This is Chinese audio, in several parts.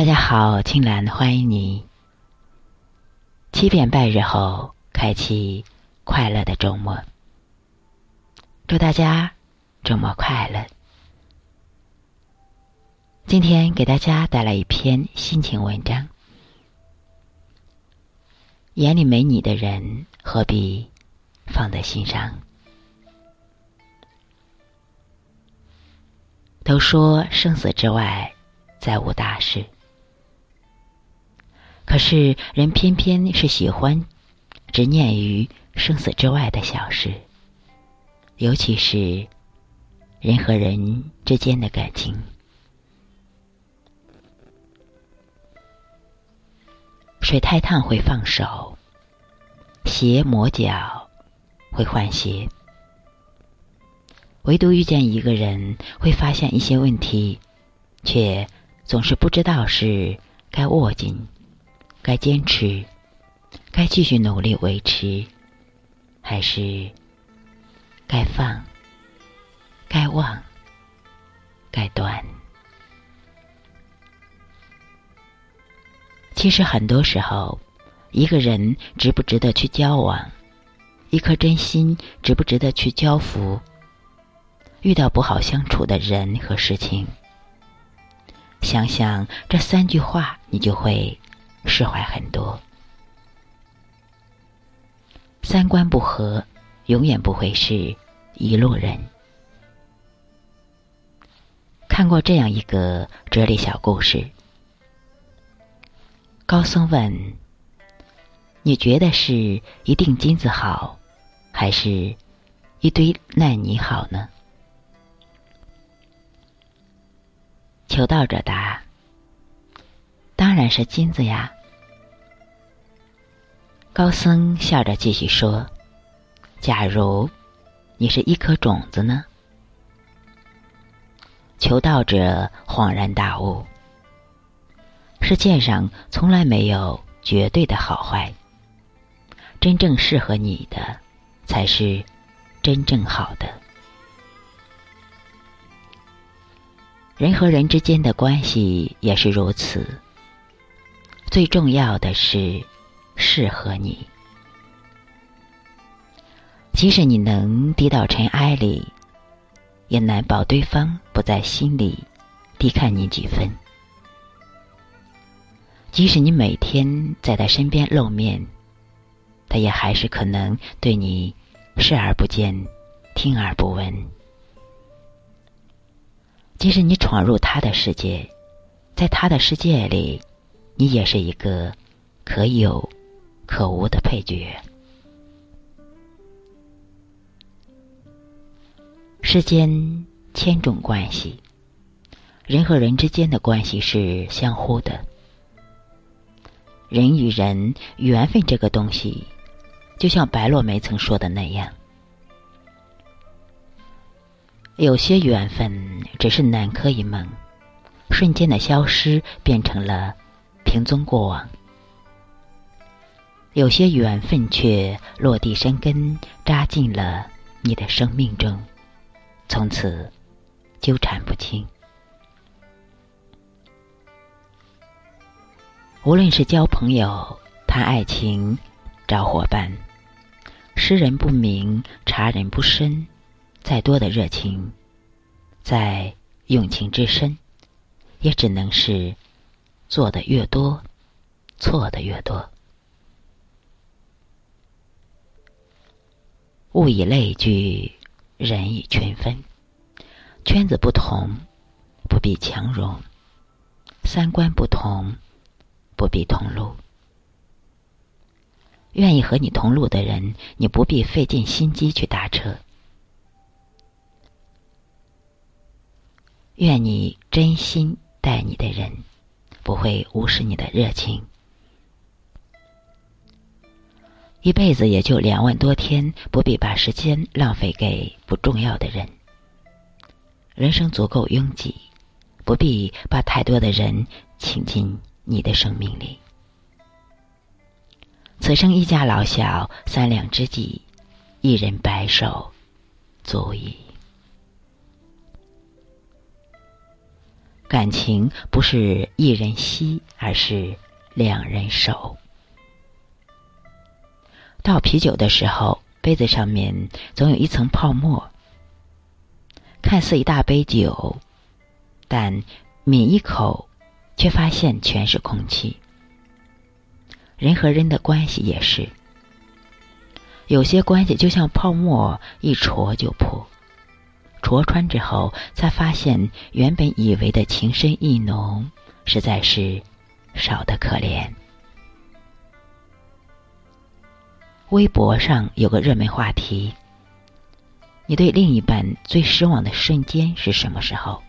大家好，青兰欢迎你。七点半日后，开启快乐的周末。祝大家周末快乐。今天给大家带来一篇心情文章。眼里没你的人，何必放在心上？都说生死之外，再无大事。可是人偏偏是喜欢执念于生死之外的小事，尤其是人和人之间的感情。水太烫会放手，鞋磨脚会换鞋，唯独遇见一个人，会发现一些问题，却总是不知道是该握紧。该坚持，该继续努力维持，还是该放、该忘、该断？其实很多时候，一个人值不值得去交往，一颗真心值不值得去交付，遇到不好相处的人和事情，想想这三句话，你就会。释怀很多，三观不合，永远不会是一路人。看过这样一个哲理小故事：高僧问：“你觉得是一锭金子好，还是一堆烂泥好呢？”求道者答。当然是金子呀！高僧笑着继续说：“假如你是一颗种子呢？”求道者恍然大悟：世界上从来没有绝对的好坏，真正适合你的才是真正好的。人和人之间的关系也是如此。最重要的是，适合你。即使你能低到尘埃里，也难保对方不在心里低看你几分。即使你每天在他身边露面，他也还是可能对你视而不见、听而不闻。即使你闯入他的世界，在他的世界里。你也是一个可有可无的配角。世间千种关系，人和人之间的关系是相互的。人与人缘分这个东西，就像白落梅曾说的那样，有些缘分只是南柯一梦，瞬间的消失，变成了。平踪过往，有些缘分却落地生根，扎进了你的生命中，从此纠缠不清。无论是交朋友、谈爱情、找伙伴，识人不明、察人不深，再多的热情，再用情之深，也只能是。做的越多，错的越多。物以类聚，人以群分。圈子不同，不必强融；三观不同，不必同路。愿意和你同路的人，你不必费尽心机去搭车。愿你真心待你的人。不会无视你的热情。一辈子也就两万多天，不必把时间浪费给不重要的人。人生足够拥挤，不必把太多的人请进你的生命里。此生一家老小，三两知己，一人白首，足矣。感情不是一人吸，而是两人守。倒啤酒的时候，杯子上面总有一层泡沫，看似一大杯酒，但抿一口，却发现全是空气。人和人的关系也是，有些关系就像泡沫，一戳就破，戳穿之后，才发现原本以为的情深意浓，实在是少得可怜。微博上有个热门话题：你对另一半最失望的瞬间是什么时候？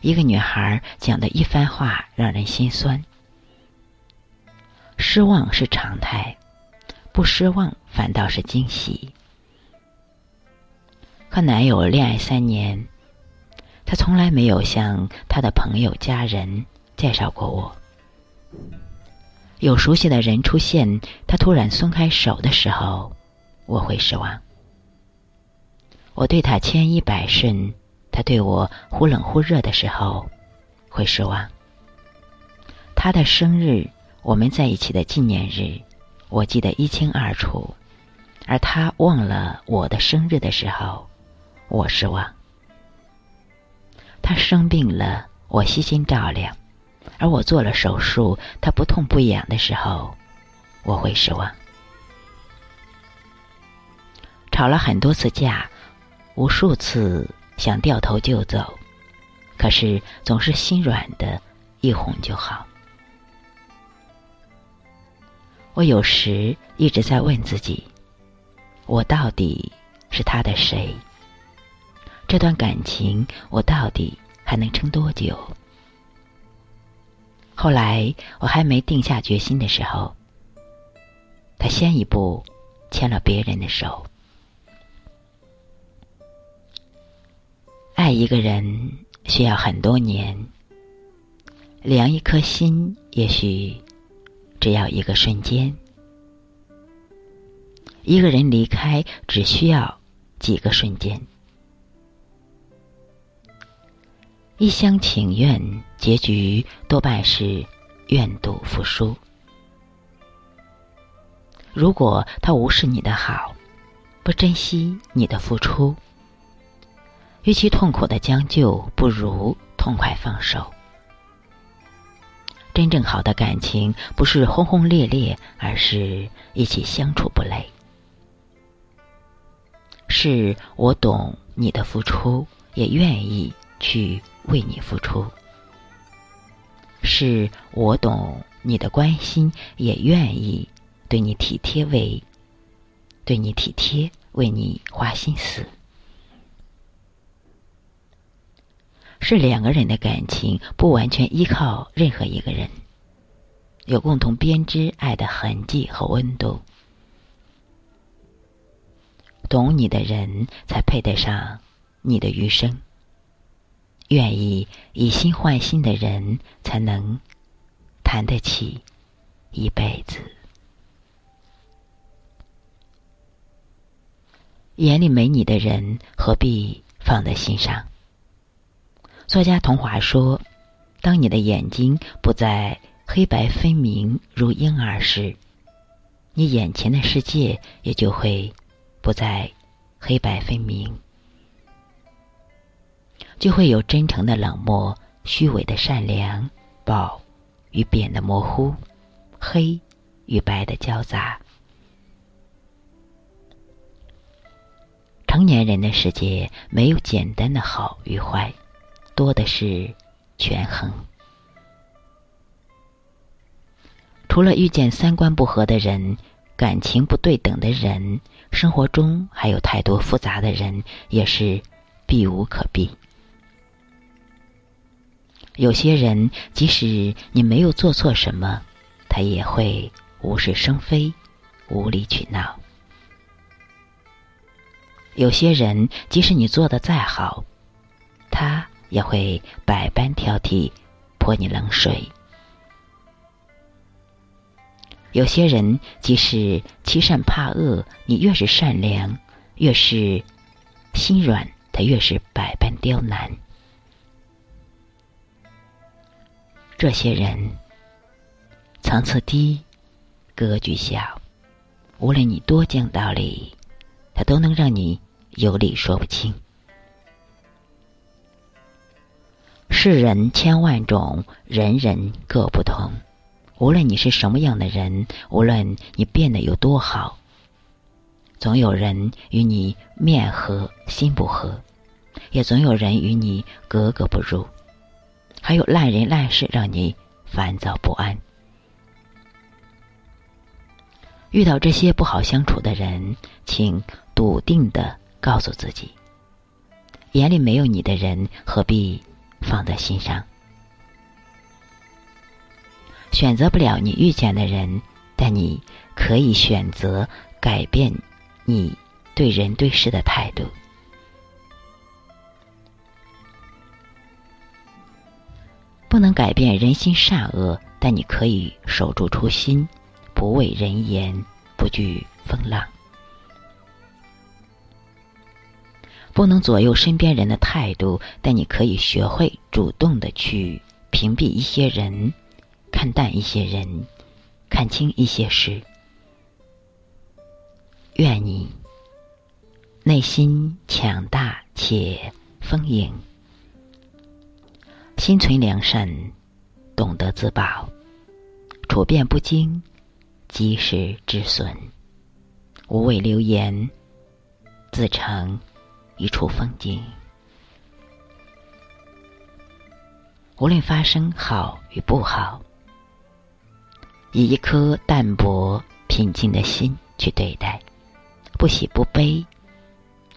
一个女孩讲的一番话让人心酸。失望是常态，不失望反倒是惊喜。和男友恋爱三年，他从来没有向他的朋友、家人介绍过我。有熟悉的人出现，他突然松开手的时候，我会失望。我对他千依百顺，他对我忽冷忽热的时候，会失望。他的生日，我们在一起的纪念日，我记得一清二楚，而他忘了我的生日的时候，我失望。他生病了，我悉心照料。而我做了手术，他不痛不痒的时候，我会失望。吵了很多次架，无数次想掉头就走，可是总是心软的，一哄就好。我有时一直在问自己：我到底是他的谁？这段感情我到底还能撑多久？后来我还没定下决心的时候，他先一步牵了别人的手。爱一个人需要很多年，凉一颗心也许只要一个瞬间。一个人离开只需要几个瞬间。一厢情愿，结局多半是愿赌服输。如果他无视你的好，不珍惜你的付出，与其痛苦的将就，不如痛快放手。真正好的感情，不是轰轰烈烈，而是一起相处不累。是我懂你的付出，也愿意去。为你付出，是我懂你的关心，也愿意对你体贴，为对你体贴，为你花心思。是两个人的感情不完全依靠任何一个人，有共同编织爱的痕迹和温度。懂你的人，才配得上你的余生。愿意以心换心的人，才能谈得起一辈子。眼里没你的人，何必放在心上？作家童华说：“当你的眼睛不再黑白分明如婴儿时，你眼前的世界也就会不再黑白分明。”就会有真诚的冷漠、虚伪的善良、褒与贬的模糊、黑与白的交杂。成年人的世界没有简单的好与坏，多的是权衡。除了遇见三观不合的人、感情不对等的人，生活中还有太多复杂的人，也是避无可避。有些人，即使你没有做错什么，他也会无事生非、无理取闹；有些人，即使你做的再好，他也会百般挑剔、泼你冷水；有些人，即使欺善怕恶，你越是善良，越是心软，他越是百般刁难。这些人层次低，格局小，无论你多讲道理，他都能让你有理说不清。世人千万种，人人各不同。无论你是什么样的人，无论你变得有多好，总有人与你面和心不和，也总有人与你格格不入。还有烂人烂事让你烦躁不安。遇到这些不好相处的人，请笃定的告诉自己：眼里没有你的人，何必？放在心上，选择不了你遇见的人，但你可以选择改变你对人对事的态度。不能改变人心善恶，但你可以守住初心，不畏人言，不惧风浪。不能左右身边人的态度，但你可以学会主动的去屏蔽一些人，看淡一些人，看清一些事。愿你内心强大且丰盈，心存良善，懂得自保，处变不惊，及时止损，无畏流言，自成。一处风景，无论发生好与不好，以一颗淡泊平静的心去对待，不喜不悲，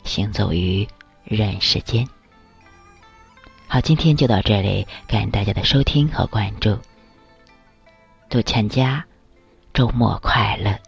行走于人世间。好，今天就到这里，感谢大家的收听和关注，祝全家周末快乐。